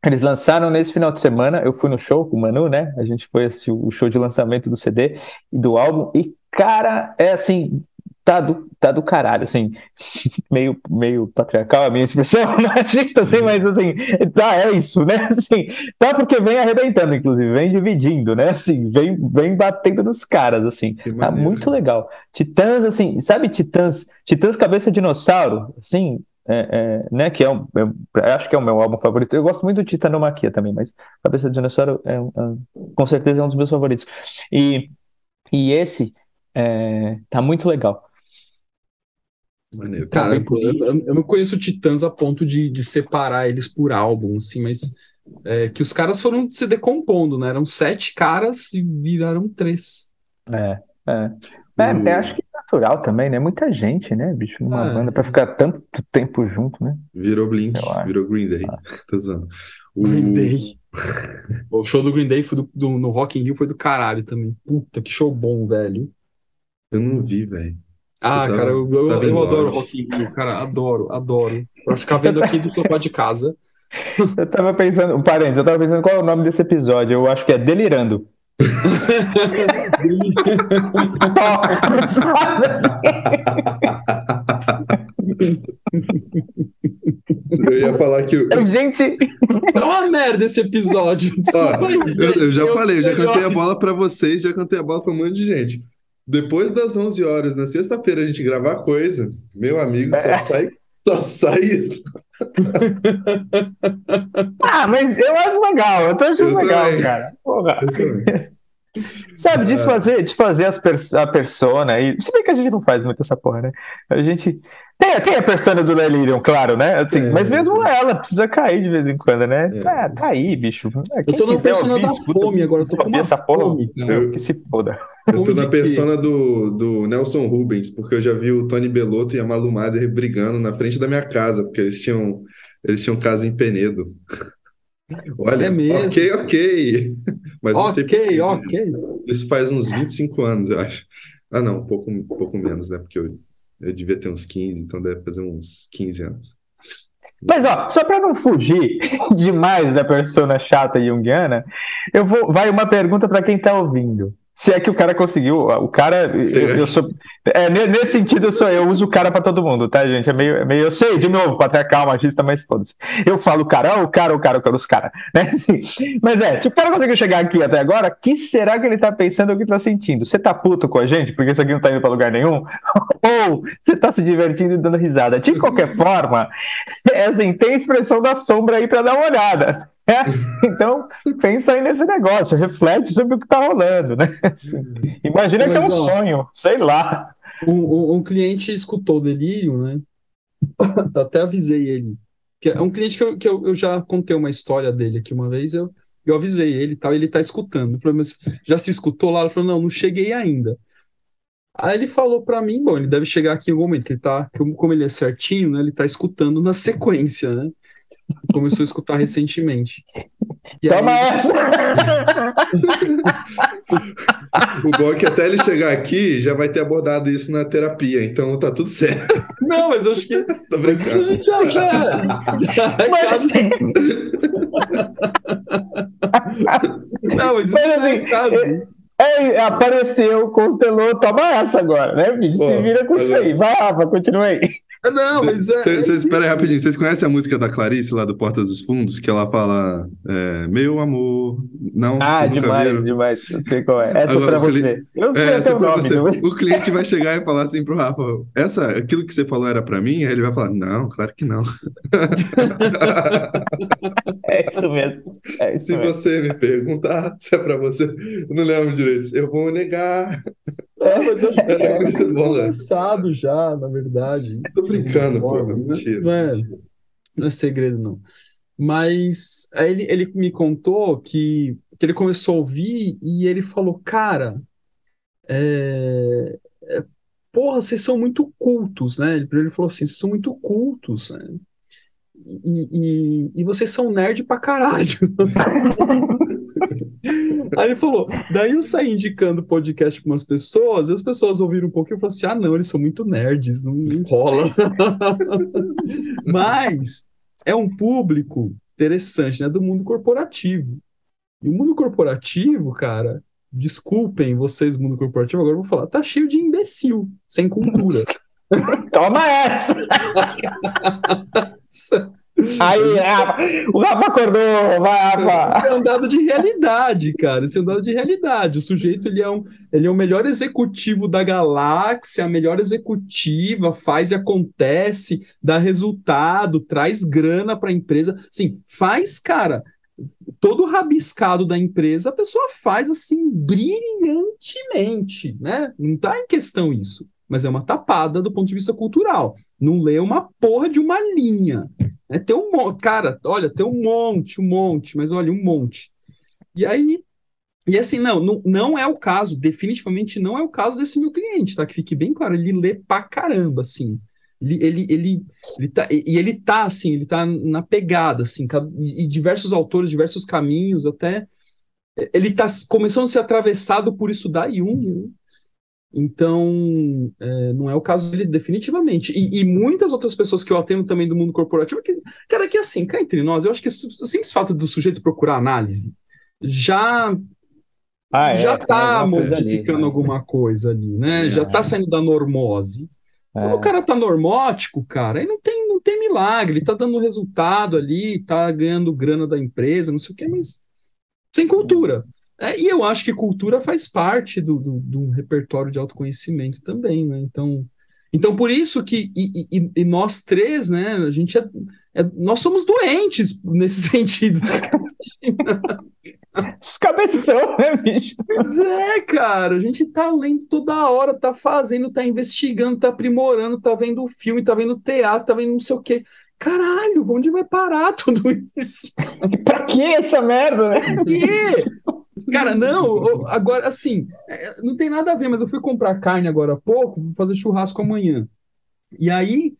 Eles lançaram nesse final de semana, eu fui no show com o Manu, né? A gente foi assistir o show de lançamento do CD e do álbum, e cara, é assim, tá do, tá do caralho, assim, meio, meio patriarcal a minha expressão, machista, assim, mas assim, tá, é isso, né? Assim, tá porque vem arrebentando, inclusive, vem dividindo, né? Assim, vem, vem batendo nos caras, assim, tá muito legal. Titãs, assim, sabe Titãs, Titãs Cabeça Dinossauro, assim, é, é, né, que é um, é, acho que é o meu álbum favorito. Eu gosto muito do Titanomaquia também, mas Cabeça de Dinossauro é, com certeza é um dos meus favoritos. E, e esse é, tá muito legal. Maneiro. Cara, eu, eu, não conheço Titãs a ponto de, de separar eles por álbum, assim, mas é, que os caras foram se decompondo, né? Eram sete caras e viraram três. É, é. É, acho que natural também, né? Muita gente, né, bicho, numa é. banda pra ficar tanto tempo junto, né? Virou Blink, virou Green Day. Ah. Tô usando. O... Green Day. o show do Green Day foi do, do, no Rock in Rio foi do caralho também. Puta, que show bom, velho. Eu não vi, velho. Ah, eu tava, cara, eu, eu, eu adoro Rock in Rio, cara, adoro, adoro. Pra ficar vendo aqui do sofá de casa. Eu tava pensando, parênteses, eu tava pensando qual é o nome desse episódio. Eu acho que é Delirando. Eu ia falar que. Eu... Gente. É uma merda esse episódio. Ó, eu, eu, já falei, eu já cantei a bola pra vocês, já cantei a bola pra um monte de gente. Depois das 11 horas, na sexta-feira, a gente gravar coisa, meu amigo, só é. sai, só sai isso. ah, mas eu acho legal, eu tô achando eu legal, também. cara. Porra. Sabe, é. desfazer, desfazer as pers a persona. E, se bem que a gente não faz muito essa porra, né? A gente. Tem, tem a persona do Lelirium, claro, né? Assim, é, mas mesmo é. ela precisa cair de vez em quando, né? É, ah, tá aí, bicho. É, eu tô na persona ouvir, da escuta, fome agora, eu tô com uma essa fome. Porra, eu, que se foda. Eu tô na persona do, do Nelson Rubens, porque eu já vi o Tony Belotto e a Malu Mader brigando na frente da minha casa, porque eles tinham, eles tinham casa em Penedo. Olha, é mesmo. ok, ok. Mas sei ok, ok. Isso faz uns 25 anos, eu acho. Ah, não, um pouco, um pouco menos, né? Porque eu, eu devia ter uns 15, então deve fazer uns 15 anos. Mas, ó, só para não fugir demais da persona chata junguiana, eu vou. Vai uma pergunta para quem está ouvindo. Se é que o cara conseguiu, o cara, eu, eu sou, é, nesse sentido eu sou, eu uso o cara para todo mundo, tá, gente? É meio, é meio, eu sei, de novo, patriarcal, machista, mas foda-se. Eu falo cara, o cara, o cara, o cara, os caras, né? Assim, mas é, se o cara conseguiu chegar aqui até agora, que será que ele tá pensando o que tá sentindo? Você tá puto com a gente porque isso aqui não tá indo pra lugar nenhum? Ou você tá se divertindo e dando risada? De qualquer forma, é assim, tem expressão da sombra aí para dar uma olhada. É, então, pensa aí nesse negócio, reflete sobre o que está rolando, né? Assim, imagina Mas, que é um ó, sonho, sei lá. Um, um, cliente escutou o delírio, né? Até avisei ele. Que é um cliente que, eu, que eu, eu, já contei uma história dele aqui uma vez, eu, eu avisei ele tal, ele está escutando. Eu falei, mas já se escutou lá? Ele falou, não, não cheguei ainda. Aí ele falou para mim, bom, ele deve chegar aqui em algum momento, que ele tá, como ele é certinho, né, ele tá escutando na sequência, né? Começou a escutar recentemente. E Toma aí... essa! o bom é que até ele chegar aqui já vai ter abordado isso na terapia, então tá tudo certo. Não, mas eu acho que. Tô brincando. Isso a gente já, já, já é mas. Não, mas, mas isso assim, é. É, apareceu, constelou, toma essa agora, né, bicho? Se vira com isso aí. Vai, Rafa, continua aí. Não, mas é. Cês, cês, pera aí, rapidinho. Vocês conhecem a música da Clarice lá do Porta dos Fundos? Que ela fala é, Meu amor. Não, ah, demais, viram? demais. Eu sei qual é. Essa Agora, é pra você. Eu sei é, até o nome. Você. O cliente vai chegar e falar assim pro Rafa: essa, aquilo que você falou era pra mim? Aí ele vai falar: Não, claro que não. é isso mesmo. É isso Se mesmo. você me perguntar se é pra você, eu não lembro direito. Eu vou negar. É, mas eu que é conversado já, na verdade. Tô brincando, pô. Mentira. Não é, não é segredo, não. Mas aí ele, ele me contou que, que ele começou a ouvir e ele falou, cara, é, é, porra, vocês são muito cultos, né? Ele, ele falou assim, vocês são muito cultos, né? e, e, e vocês são nerd pra caralho. Aí ele falou, daí eu saí indicando podcast para umas pessoas, e as pessoas ouviram um pouco e falaram assim: ah, não, eles são muito nerds, não, não rola. Mas é um público interessante, né? Do mundo corporativo. E o mundo corporativo, cara, desculpem vocês, mundo corporativo, agora eu vou falar, tá cheio de imbecil, sem cultura. Toma essa! Aí, Rafa, o Rafa acordou, vai, Rafa. É um dado de realidade, cara. Esse é um dado de realidade. O sujeito ele é, um, ele é o melhor executivo da galáxia, a melhor executiva, faz e acontece, dá resultado, traz grana para a empresa. Sim, faz, cara. Todo o rabiscado da empresa, a pessoa faz assim brilhantemente, né? Não tá em questão isso, mas é uma tapada do ponto de vista cultural. Não lê uma porra de uma linha. É, tem um monte, cara, olha, tem um monte, um monte, mas olha, um monte. E aí, e assim, não, não, não é o caso, definitivamente não é o caso desse meu cliente, tá? Que fique bem claro, ele lê pra caramba, assim. Ele, ele, ele, ele tá, e ele tá, assim, ele tá na pegada, assim, e diversos autores, diversos caminhos, até. Ele tá começando a ser atravessado por estudar Jung? Então, é, não é o caso dele definitivamente. E, e, muitas outras pessoas que eu atendo também do mundo corporativo, que, cara, que assim, cá entre nós, eu acho que o simples fato do sujeito procurar análise já ah, é, já está modificando ali, né? alguma coisa ali, né? É. Já está saindo da normose. Quando o é. cara tá normótico, cara, aí não tem, não tem milagre, ele tá dando resultado ali, tá ganhando grana da empresa, não sei o quê, mas sem cultura. É, e eu acho que cultura faz parte do, do, do, repertório de autoconhecimento também, né? Então, então por isso que e, e, e nós três, né? A gente é, é, nós somos doentes nesse sentido. Os cabeção, né, bicho? Pois é, cara. A gente tá lendo toda hora, tá fazendo, tá investigando, tá aprimorando, tá vendo filme, tá vendo teatro, tá vendo não sei o quê. Caralho, onde vai parar tudo isso? pra que essa merda, né? Pra quê? Cara, não, agora, assim, é, não tem nada a ver, mas eu fui comprar carne agora há pouco, vou fazer churrasco amanhã. E aí,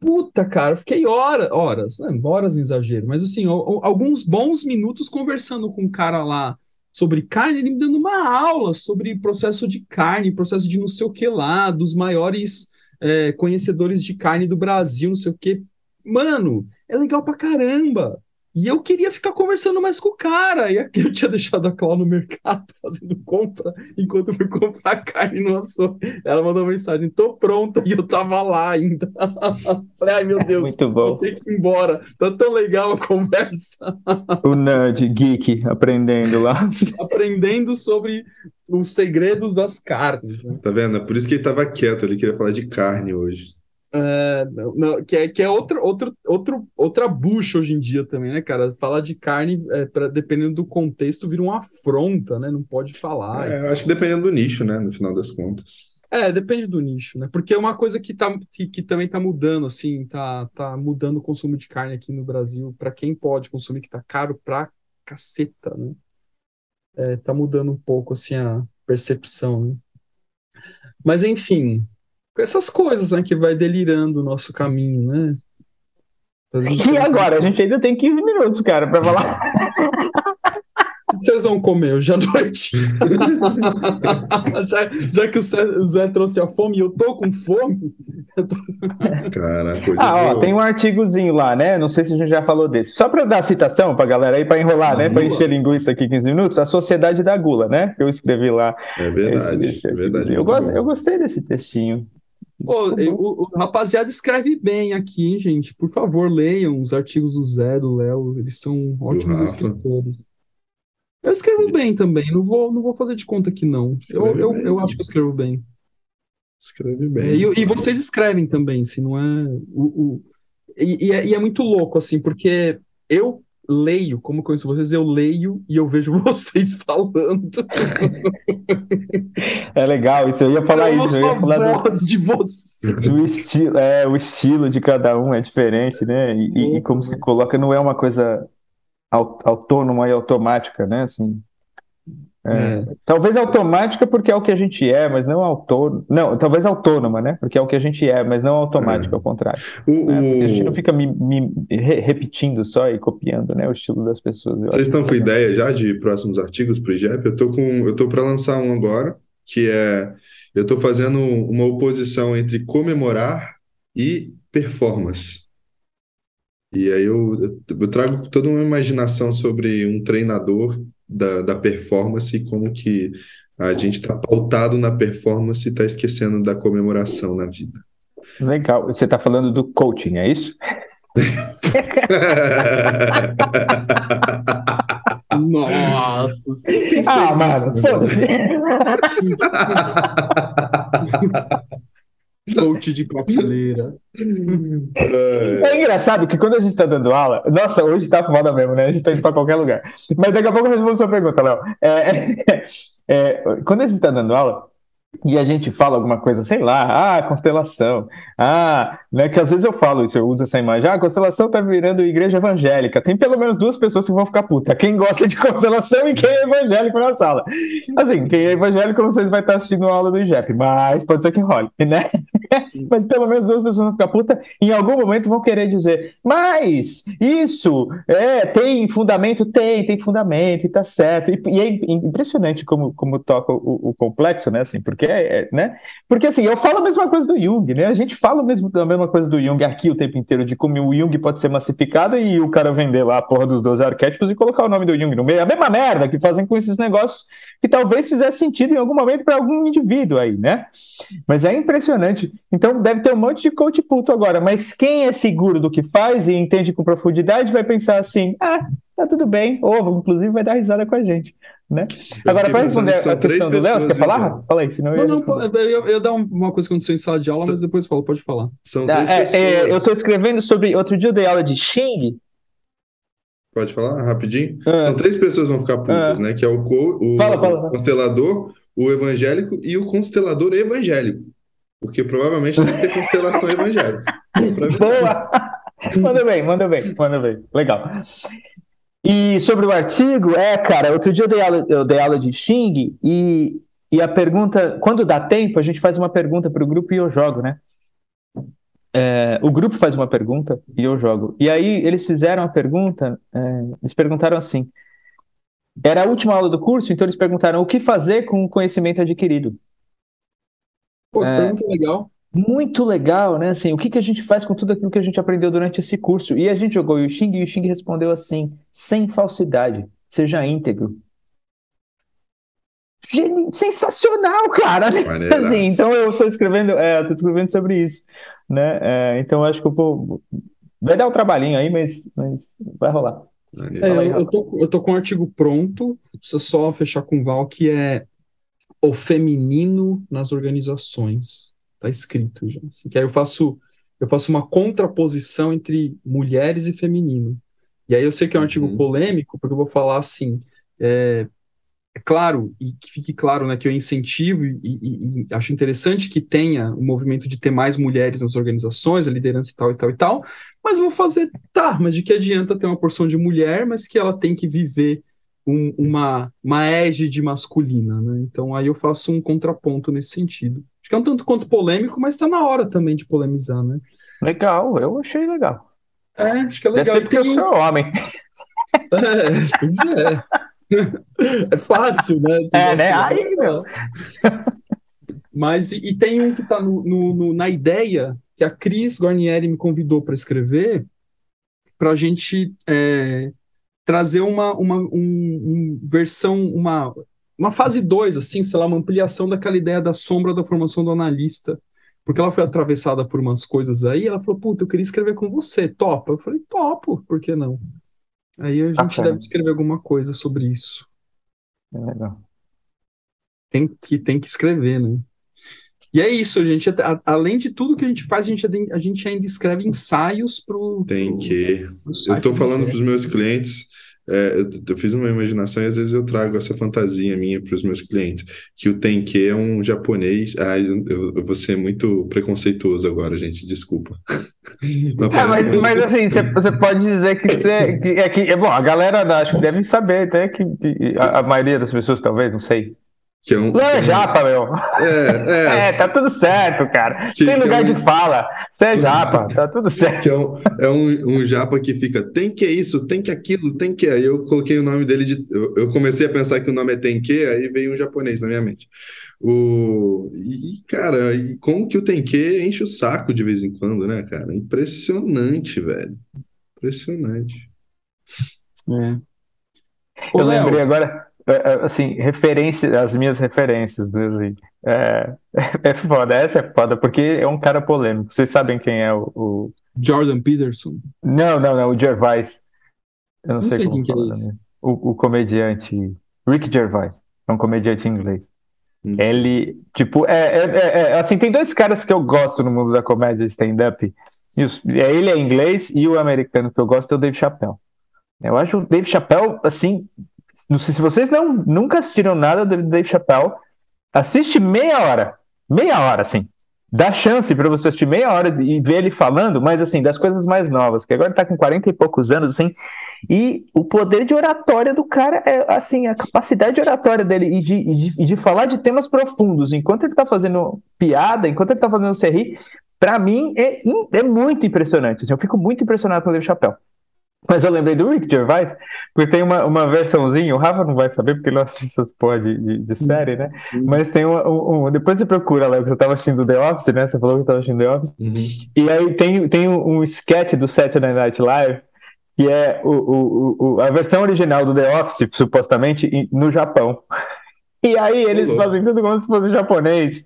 puta, cara, fiquei horas, horas, né, horas no exagero, mas assim, alguns bons minutos conversando com um cara lá sobre carne, ele me dando uma aula sobre processo de carne, processo de não sei o que lá, dos maiores é, conhecedores de carne do Brasil, não sei o que. Mano, é legal pra caramba. E eu queria ficar conversando mais com o cara. E aqui eu tinha deixado a Clau no mercado fazendo compra, enquanto eu fui comprar carne no açougue. Ela mandou mensagem: tô pronta, e eu tava lá ainda. Falei, ai meu Deus, Muito bom. vou ter que ir embora. Tá tão legal a conversa. O nerd geek aprendendo lá. aprendendo sobre os segredos das carnes. Né? Tá vendo? É por isso que ele tava quieto, ele queria falar de carne hoje. É, não, não, que é, que é outro, outro, outro, outra bucha hoje em dia também, né, cara? Falar de carne, é, pra, dependendo do contexto, vira uma afronta, né? Não pode falar. É, acho que dependendo do nicho, né? No final das contas. É, depende do nicho, né? Porque é uma coisa que, tá, que, que também tá mudando, assim, tá, tá mudando o consumo de carne aqui no Brasil. para quem pode consumir, que tá caro pra caceta, né? É, tá mudando um pouco, assim, a percepção, né? Mas, enfim, com essas coisas, né, que vai delirando o nosso caminho, né? E agora? A gente ainda tem 15 minutos, cara, para falar. O que vocês vão comer hoje à noite? já, já, que o Zé, o Zé, trouxe a fome e eu tô com fome. Tô... Caraca, ah, ó, tem um artigozinho lá, né? Não sei se a gente já falou desse. Só para dar a citação pra galera aí, para enrolar, né? Para encher linguiça aqui 15 minutos, a Sociedade da Gula, né? Eu escrevi lá. É verdade. Esse, esse é verdade eu, gost, eu gostei desse textinho. Pô, o, o, rapaziada escreve bem aqui, hein, gente. Por favor, leiam os artigos do Zé, do Léo. Eles são ótimos escritores. Eu escrevo bem também. Não vou, não vou fazer de conta que não. Eu, eu, eu, acho que eu escrevo bem. Escreve bem. É, e, e, vocês escrevem também, se não é. O, o... E, e, é, e é muito louco, assim, porque eu leio, como eu conheço vocês, eu leio e eu vejo vocês falando. É legal, isso eu ia falar eu isso. Eu ia falar voz do, de vocês. Do estilo, é, o estilo de cada um é diferente, né? E, e como se coloca, não é uma coisa autônoma e automática, né? Assim, É, talvez automática porque é o que a gente é, mas não autônoma. Não, talvez autônoma, né? Porque é o que a gente é, mas não automática, É. ao contrário. O- né? A gente não fica me, me re- repetindo só e copiando, né, o estilo das pessoas. Vocês estão com ideia já de próximos artigos para o IGEP? Eu tô com, eu tô para lançar um agora, que é eu estou fazendo uma oposição entre comemorar e performance. E aí eu, eu trago toda uma imaginação sobre um treinador da, da performance e como que a gente está pautado na performance e está esquecendo da comemoração na vida. Legal. Você está falando do coaching, é isso? Nossa, sim. Ah, mano, foda-se. Coach de prateleira. É engraçado que quando a gente tá dando aula, nossa, hoje tá foda mesmo, né? A gente tá indo pra qualquer lugar. Mas daqui a pouco eu respondo sua pergunta, Léo. É, é, quando a gente tá dando aula e a gente fala alguma coisa, sei lá, ah, constelação, ah, né? Que às vezes eu falo isso, eu uso essa imagem, ah, a constelação tá virando igreja evangélica. Tem pelo menos duas pessoas que vão ficar puta. Quem gosta de constelação e quem é evangélico na sala. Assim, quem é evangélico, não sei se vai estar assistindo a aula do IGEP, mas pode ser que role, né? Mas pelo menos duas pessoas vão ficar puta em algum momento vão querer dizer, mas isso é, tem fundamento? Tem, tem fundamento e tá certo. E, e é impressionante como, como toca o, o complexo, né? Assim, porque, é, né? porque assim, eu falo a mesma coisa do Jung, né? A gente fala mesmo a mesma coisa do Jung aqui o tempo inteiro, de como o Jung pode ser massificado e o cara vender lá a porra dos 12 arquétipos e colocar o nome do Jung no meio. É a mesma merda que fazem com esses negócios que talvez fizesse sentido em algum momento para algum indivíduo aí, né? Mas é impressionante. Então deve ter um monte de coach puto agora, mas quem é seguro do que faz e entende com profundidade vai pensar assim: ah, tá tudo bem, ou inclusive vai dar risada com a gente, né? Eu Agora, para responder a questão três do Léo, você quer falar? viu, Fala aí, senão eu Não, eu, eu ia dar uma coisa que aconteceu em sala de aula, mas depois falo, pode falar. São Ah, três é, pessoas. é, eu estou escrevendo sobre. Outro dia eu dei aula de Xing. Pode falar rapidinho? Ah. São três pessoas que vão ficar putas, Ah. né? Que é o, co- o Fala, fala, fala. constelador, o evangélico e o constelador evangélico. Porque provavelmente deve ter constelação evangélica. Boa! manda bem, manda bem, manda bem. Legal. E sobre o artigo, é, cara, outro dia eu dei aula, eu dei aula de Xing e, e a pergunta, quando dá tempo, a gente faz uma pergunta para o grupo e eu jogo, né? É, o grupo faz uma pergunta e eu jogo. E aí eles fizeram a pergunta, é, eles perguntaram assim: era a última aula do curso, então eles perguntaram o que fazer com o conhecimento adquirido. Pô, É. pergunta legal. Muito legal, né? Assim, o que que a gente faz com tudo aquilo que a gente aprendeu durante esse curso? E a gente jogou o Xing e o Xing respondeu assim: sem falsidade, seja íntegro. Geni- Sensacional, cara! Assim, então eu estou escrevendo, é, eu tô escrevendo sobre isso, né? É, então eu acho que eu vou, vai dar um trabalhinho aí, mas, mas vai rolar. É, eu, tô, eu tô com um artigo pronto, precisa só fechar com o Val, que é o feminino nas organizações. Tá escrito já. assim, que aí eu faço, eu faço uma contraposição entre mulheres e feminino. E aí eu sei que é um artigo Uhum. polêmico, porque eu vou falar assim, é, é claro, e que fique claro, né, que eu incentivo e, e- e acho interessante que tenha o movimento de ter mais mulheres nas organizações, a liderança e tal e tal e tal, mas vou fazer, tá, mas de que adianta ter uma porção de mulher, mas que ela tem que viver um- uma, uma égide masculina, né? Então aí eu faço um contraponto nesse sentido. Acho que é um tanto quanto polêmico, mas está na hora também de polemizar, né? Legal, eu achei legal. É, acho que é Deve legal. ser porque eu Tem um- sou homem. É, pois é. É fácil, né? É, né? Aí, meu. Mas e, e tem um que está no, no- no- na ideia que a Cris Guarnieri me convidou para escrever para a gente é, trazer uma, uma um- um versão, uma, uma fase 2, assim, sei lá, uma ampliação daquela ideia da sombra da formação do analista. Porque ela foi atravessada por umas coisas aí, ela falou, puta, eu queria escrever com você, topa? Eu falei, topo, por que não? Aí a gente Bacana. deve escrever alguma coisa sobre isso. É legal. Tem que, tem que escrever, né? E é isso, gente. A- além de tudo que a gente faz, a gente, a gente ainda escreve ensaios pro. Tem pro- que. pro Eu do falando para os meus clientes, é, eu, eu fiz uma imaginação e às vezes eu trago essa fantasia minha para os meus clientes, que o Tenke é um japonês. Ah, eu, eu- vou ser muito preconceituoso agora, gente, desculpa. É, mas, mas, assim, você pode dizer que você. Que, é que, é, bom, a galera acho que deve saber até que, que a, a, maioria das pessoas, talvez, não sei. Que é um, não é japa, meu. É, é. é, tá tudo certo, cara. Que, tem lugar é um... de fala. Você é japa, tá tudo certo. Que é, um, é um, um japa que fica, tem que isso, tem que aquilo, tem que. Aí eu coloquei o nome dele de. Eu, eu comecei a pensar que o nome é tem que, aí veio um japonês na minha mente. O... E, cara, e como que o Tenke enche o saco de vez em quando, né, cara? Impressionante, velho. Impressionante. É. Eu lembrei agora, é, é, assim, referência, as minhas referências, né, assim, é, é foda, essa é foda, porque é um cara polêmico. Vocês sabem quem é o. o... Jordan Peterson? Não, não, não, o Gervais. Eu não, não sei, sei quem fala, é esse. O, o comediante Rick Gervais. É um comediante inglês. Ele, tipo, é, é, é, é, assim, tem dois caras que eu gosto no mundo da comédia stand-up. É, ele é inglês e o americano que eu gosto é o Dave Chappelle. Eu acho o Dave Chappelle, assim, se vocês não, nunca assistiram nada do Dave Chappelle, assiste meia hora, meia hora, assim. Dá chance para você assistir meia hora e ver ele falando, mas assim, das coisas mais novas, que agora ele tá com 40 e poucos anos, assim, e o poder de oratória do cara é assim, a capacidade de oratória dele e de, de, de falar de temas profundos, enquanto ele tá fazendo piada, enquanto ele tá fazendo rir, para mim é, é muito impressionante. Assim, eu fico muito impressionado com o Dave Chappelle. Mas eu lembrei do Rick Gervais, porque tem uma, uma versãozinha, o Rafa não vai saber porque ele não assiste essas porra de, de, de série, né? Uhum. Mas tem um, um, um, Depois você procura lá, você tava assistindo The Office, né? Você falou que tava assistindo The Office. Uhum. E aí tem, tem um, um sketch do Saturday Night Live que é o, o, o, a versão original do The Office, supostamente, no Japão. E aí eles uhum. fazem tudo como se fosse japonês.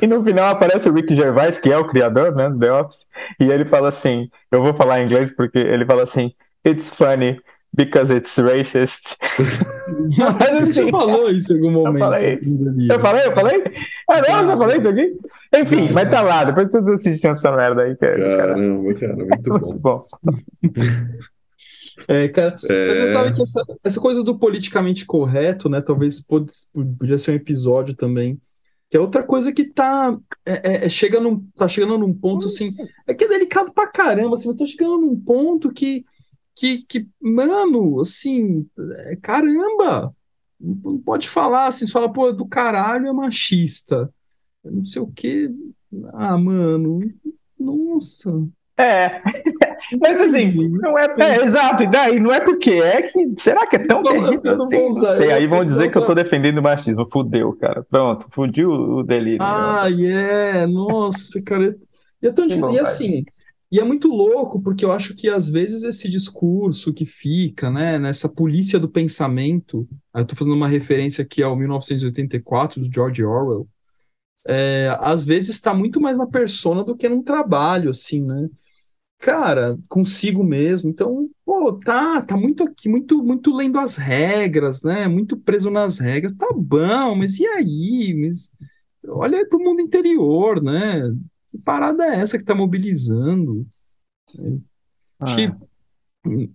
E no final aparece o Rick Gervais, que é o criador né, do The Office, e ele fala assim, eu vou falar em inglês porque ele fala assim, it's funny because it's racist. Mas assim, Você falou isso em algum momento. Eu falei, eu falei, eu falei? Ah, não, eu falei isso aqui? Enfim, mas tá lá, depois tu assistir essa merda aí. Que é, Caramba, cara, muito bom. muito bom. É, cara, é... mas você sabe que essa, essa coisa do politicamente correto, né? Talvez podia ser um episódio também. Que é outra coisa que tá, é, é, é, chega num, tá chegando num ponto assim. É que é delicado pra caramba. Assim, você tá chegando num ponto que, que, que mano, assim, é, caramba! Não pode falar assim, fala, pô, do caralho é machista. Não sei o quê. Ah, mano, nossa. É. Mas assim, não é, é, exato, e daí não é porque é que. Será que é tão não, terrível assim? Não sei, aí vão dizer que eu tô defendendo o machismo. Fudeu, cara. Pronto, fudiu o delírio. Ah, é, yeah. nossa, cara. E, é tão difícil. e assim, e é muito louco, porque eu acho que às vezes esse discurso que fica, né, nessa polícia do pensamento, eu tô fazendo uma referência aqui ao 1984 do George Orwell, é, às vezes está muito mais na persona do que num trabalho, assim, né? cara, consigo mesmo. Então, pô, tá, tá muito aqui, muito, muito lendo as regras, né? Muito preso nas regras. Tá bom, mas e aí? Mas olha aí pro mundo interior, né? Que parada é essa que tá mobilizando? Ah.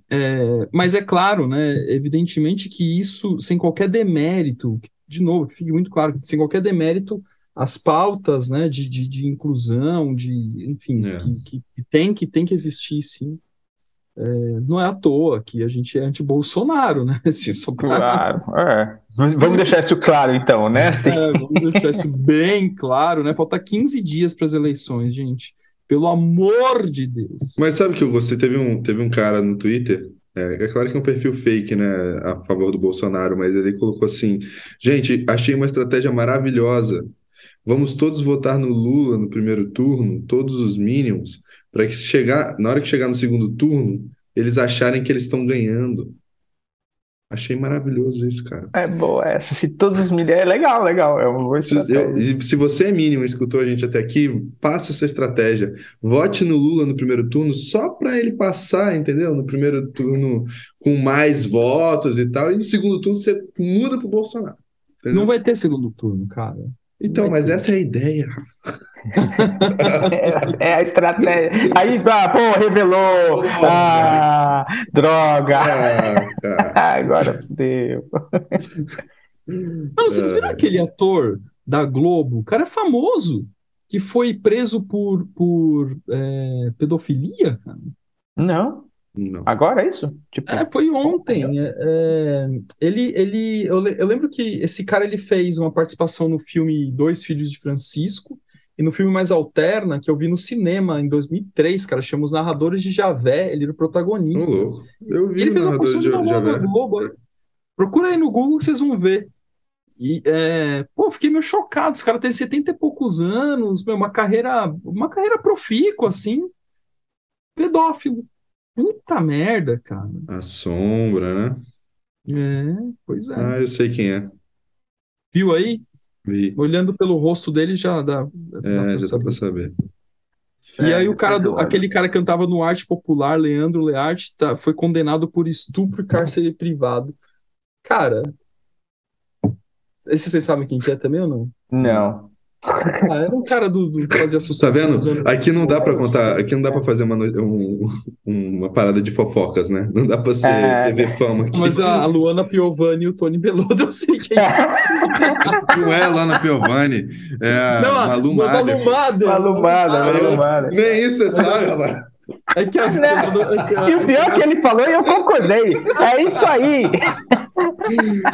é, mas é claro, né? Evidentemente que isso, sem qualquer demérito, de novo, que fique muito claro, sem qualquer demérito as pautas né, de, de, de inclusão, de enfim, é. que, que, que, tem, que tem que existir sim. É, não é à toa que a gente é anti-Bolsonaro, né? Assim, só pra... Claro, é. Vamos deixar isso claro, então, né? Assim. É, vamos deixar isso bem claro, né? Falta 15 dias para as eleições, gente. Pelo amor de Deus. Mas sabe que eu gostei? Teve um, teve um cara no Twitter é, é, claro que é um perfil fake, né, a favor do Bolsonaro, mas ele colocou assim: gente, achei uma estratégia maravilhosa. Vamos todos votar no Lula no primeiro turno, todos os Minions, para que chegar, na hora que chegar no segundo turno, eles acharem que eles estão ganhando. Achei maravilhoso isso, cara. É boa essa. Se todos os Minions. É legal, legal. É uma boa estratégia. Se, eu, se você é e escutou a gente até aqui, passe essa estratégia. Vote no Lula no primeiro turno só para ele passar, entendeu? No primeiro turno com mais votos e tal. E no segundo turno você muda pro Bolsonaro. Entendeu? Não vai ter segundo turno, cara. Então, mas essa é a ideia. é, a estratégia. Aí, ah, pô, revelou. ah, droga. Ah, Agora deu. Mano, vocês viram aquele ator da Globo? O cara é famoso. que foi preso por, por é, pedofilia, cara. Não. Não. Agora é isso? Tipo, É, foi ontem. é, é, ele, ele, eu, eu lembro que esse cara ele fez uma participação no filme Dois Filhos de Francisco e no filme mais Alterna, que eu vi no cinema em 2003, cara, chama Os Narradores de Javé, ele era o protagonista. louco. Eu vi ele fez uma porção de de Javé. Globo. Procura aí no Google que vocês vão ver. E, é, pô, fiquei meio chocado. Os caras têm 70 e poucos anos, meu, uma carreira, uma carreira profícua, assim. Pedófilo. Puta merda, cara. A Sombra, né? É, pois é. Ah, eu sei quem é. Viu aí? Vi. Olhando pelo rosto dele já dá, dá pra É, já dá saber. pra saber. E É, aí o cara, do, aquele cara que cantava no Arte Popular, Leandro Learte, tá, foi condenado por estupro e cárcere privado. Cara, esse vocês sabem quem que é também ou não? não. Ah, era um cara do, do que fazia Tá sucesso vendo? Aqui não dá pra contar, aqui não dá pra fazer uma, um- uma parada de fofocas, né? Não dá pra ser É. TV fama aqui. Mas a, Luana Piovani e o Tony Bellodo, eu sei quem é. Não é a Lana Piovani, é a Não, a Malu Malu Mader. Mader. Ah, malumada. Nem isso você sabe. É que a, é que a- E o pior que ele falou, e eu concordei. É isso aí.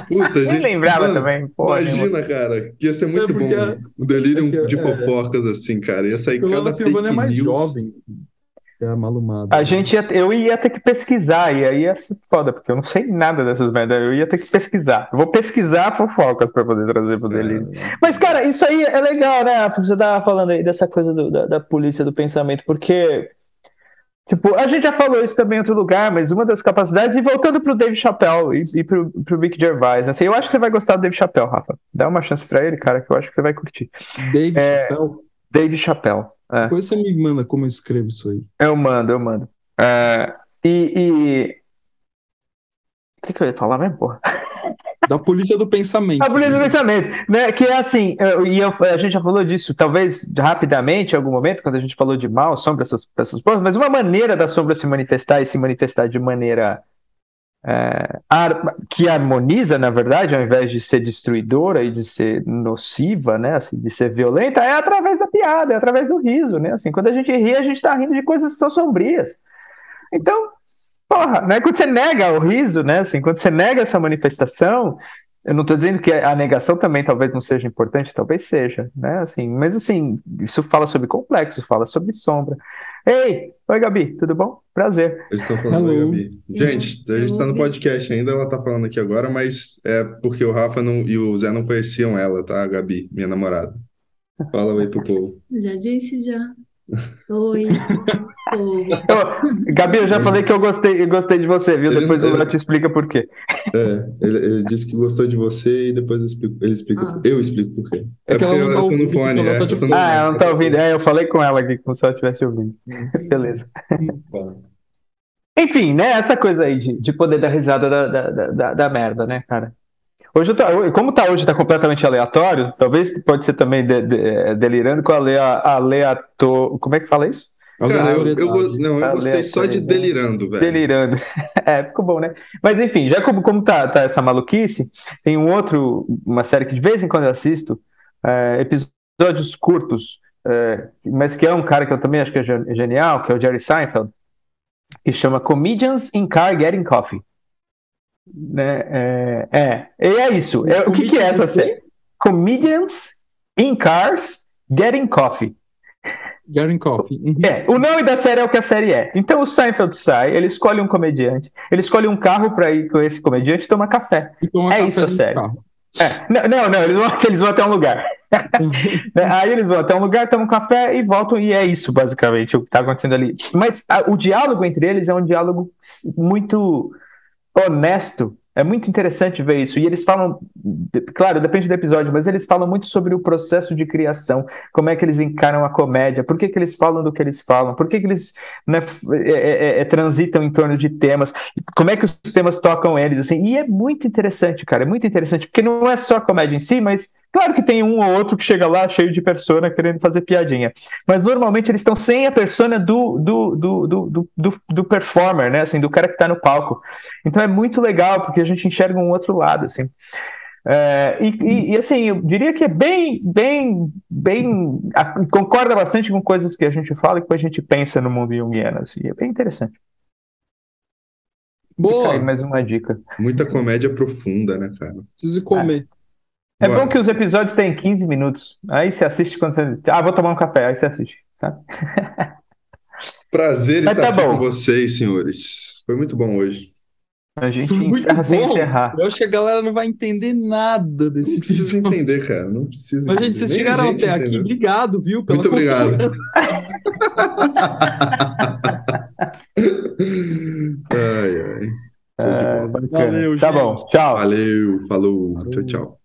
Puta, Nem gente. lembrava Mano, também. Porra, nenhuma. Imagina, cara, que ia ser muito É porque bom. a- O delírio é que- de é. fofocas, assim, cara. Ia sair Luana cada fake Piovani é mais news. jovem que a Malu Mader. A gente ia, eu ia ter que pesquisar, e aí ia ser foda, porque eu não sei nada dessas merdas. Eu ia ter que pesquisar. Eu vou pesquisar fofocas pra poder trazer pro delírio. É. Mas, cara, isso aí é legal, né? Porque você tava falando aí dessa coisa do- da, da polícia do pensamento, porque, tipo, a gente já falou isso também em outro lugar, mas uma das capacidades, e voltando pro Dave Chappelle e, e pro, pro Rick Gervais, assim, eu acho que você vai gostar do Dave Chappelle, Rafa. Dá uma chance pra ele, cara, que eu acho que você vai curtir. Dave É. Chappelle. Dave Chappelle. É. Depois você me manda como eu escrevo isso aí. Eu mando, eu mando. É, e. e... O que, que eu ia falar mesmo, porra? Da polícia do pensamento. A polícia do pensamento, né? Que é assim, eu- e eu- a gente já falou disso, talvez rapidamente, em algum momento, quando a gente falou de mal, sombra, essas, essas coisas, mas uma maneira da sombra se manifestar e se manifestar de maneira é, har- que harmoniza, na verdade, ao invés de ser destruidora e de ser nociva, né? Assim, de ser violenta, é através da piada, é através do riso, né? Assim, quando a gente ri, a gente tá rindo de coisas que são sombrias. Então, porra, né? Quando você nega o riso, né? Assim, quando você nega essa manifestação, eu não estou dizendo que a negação também talvez não seja importante, talvez seja, né? Assim, mas assim, isso fala sobre complexo, fala sobre sombra. Ei, oi Gabi, tudo bom? Prazer. Estão falando, Hello. Gabi. Gente, a gente tá no podcast ainda, ela tá falando aqui agora, mas é porque o Rafa não- e o Zé não conheciam ela, tá, Gabi, minha namorada. Fala oi pro povo. Já disse já. Oi. Ô, Gabi, eu já falei que eu gostei, eu gostei de você, viu? Ele- Depois o ele- Léo te explica por quê. É, ele, ele disse que gostou de você e depois eu explico, ele explica, Ah. eu explico por quê. É que ela não tá tá ouvindo, no fone, é, tá de eu fone. Ah, ela não tá ouvindo. É, eu falei com ela aqui, como se ela estivesse ouvindo. Beleza. Fala. Enfim, né? Essa coisa aí de, de poder dar risada da, da, da- da, da merda, né, cara? Hoje eu tô, como tá hoje, tá completamente aleatório, talvez pode ser também de- de- delirando com a aleator. Como é que fala isso? Cara, eu, eu, não, eu gostei só de delirando, velho. Delirando. É, ficou bom, né? Mas enfim, já como, como tá, tá essa maluquice, tem um outro, uma série que de vez em quando eu assisto, é, episódios curtos, é, mas que é um cara que eu também acho que é gen- genial, que é o Jerry Seinfeld, que chama Comedians in Car Getting Coffee. Né? É, é, e é isso. É, o que, que é essa série? Comedians in Cars Getting Coffee. Garen Coffee. Uhum. É, o nome da série é o que a série é. Então o Seinfeld sai, ele escolhe um comediante, ele escolhe um carro pra ir com esse comediante e tomar café. Então, É café isso a série. carro. É, não, não, não, eles, vão, eles vão até um lugar. Né, Aí eles vão até um lugar, tomam um café e voltam, e é isso, basicamente, o que está acontecendo ali. Mas a- o diálogo entre eles é um diálogo muito honesto. É muito interessante ver isso. E eles falam, claro, depende do episódio, mas eles falam muito sobre o processo de criação, como é que eles encaram a comédia, por que, que eles falam do que eles falam, por que, que eles né, é- é- é- transitam em torno de temas, como é que os temas tocam eles, assim. E é muito interessante, cara, é muito interessante, porque não é só a comédia em si, mas claro que tem um ou outro que chega lá cheio de persona querendo fazer piadinha. Mas normalmente eles estão sem a persona do, do, do, do, do, do- do performer, né? Assim, do cara que tá no palco. Então é muito legal, porque a gente enxerga um outro lado, assim. É, e, e, e, assim, eu diria que é bem, bem, bem. a- concorda bastante com coisas que a gente fala e que a gente pensa no mundo junguiano. Assim, é bem interessante. Boa! mais uma dica. Muita comédia profunda, né, cara? Preciso comer. É Bora. bom que os episódios têm 15 minutos. Aí você assiste quando você. Ah, vou tomar um café. Aí você assiste. Tá? Prazer Mas estar tá aqui bom. com vocês, senhores. Foi muito bom hoje. A gente Foi muito encerra sem bom. encerrar. Eu acho que a galera não vai entender nada desse Não precisa episódio. entender, cara. Não precisa Mas, entender. gente, vocês chegaram gente até aqui. entendeu. Obrigado, viu? Pela Muito obrigado. ai, ai. Bacana. Valeu, Tá gente. bom. Tchau. Valeu, falou, Falou. tchau, tchau.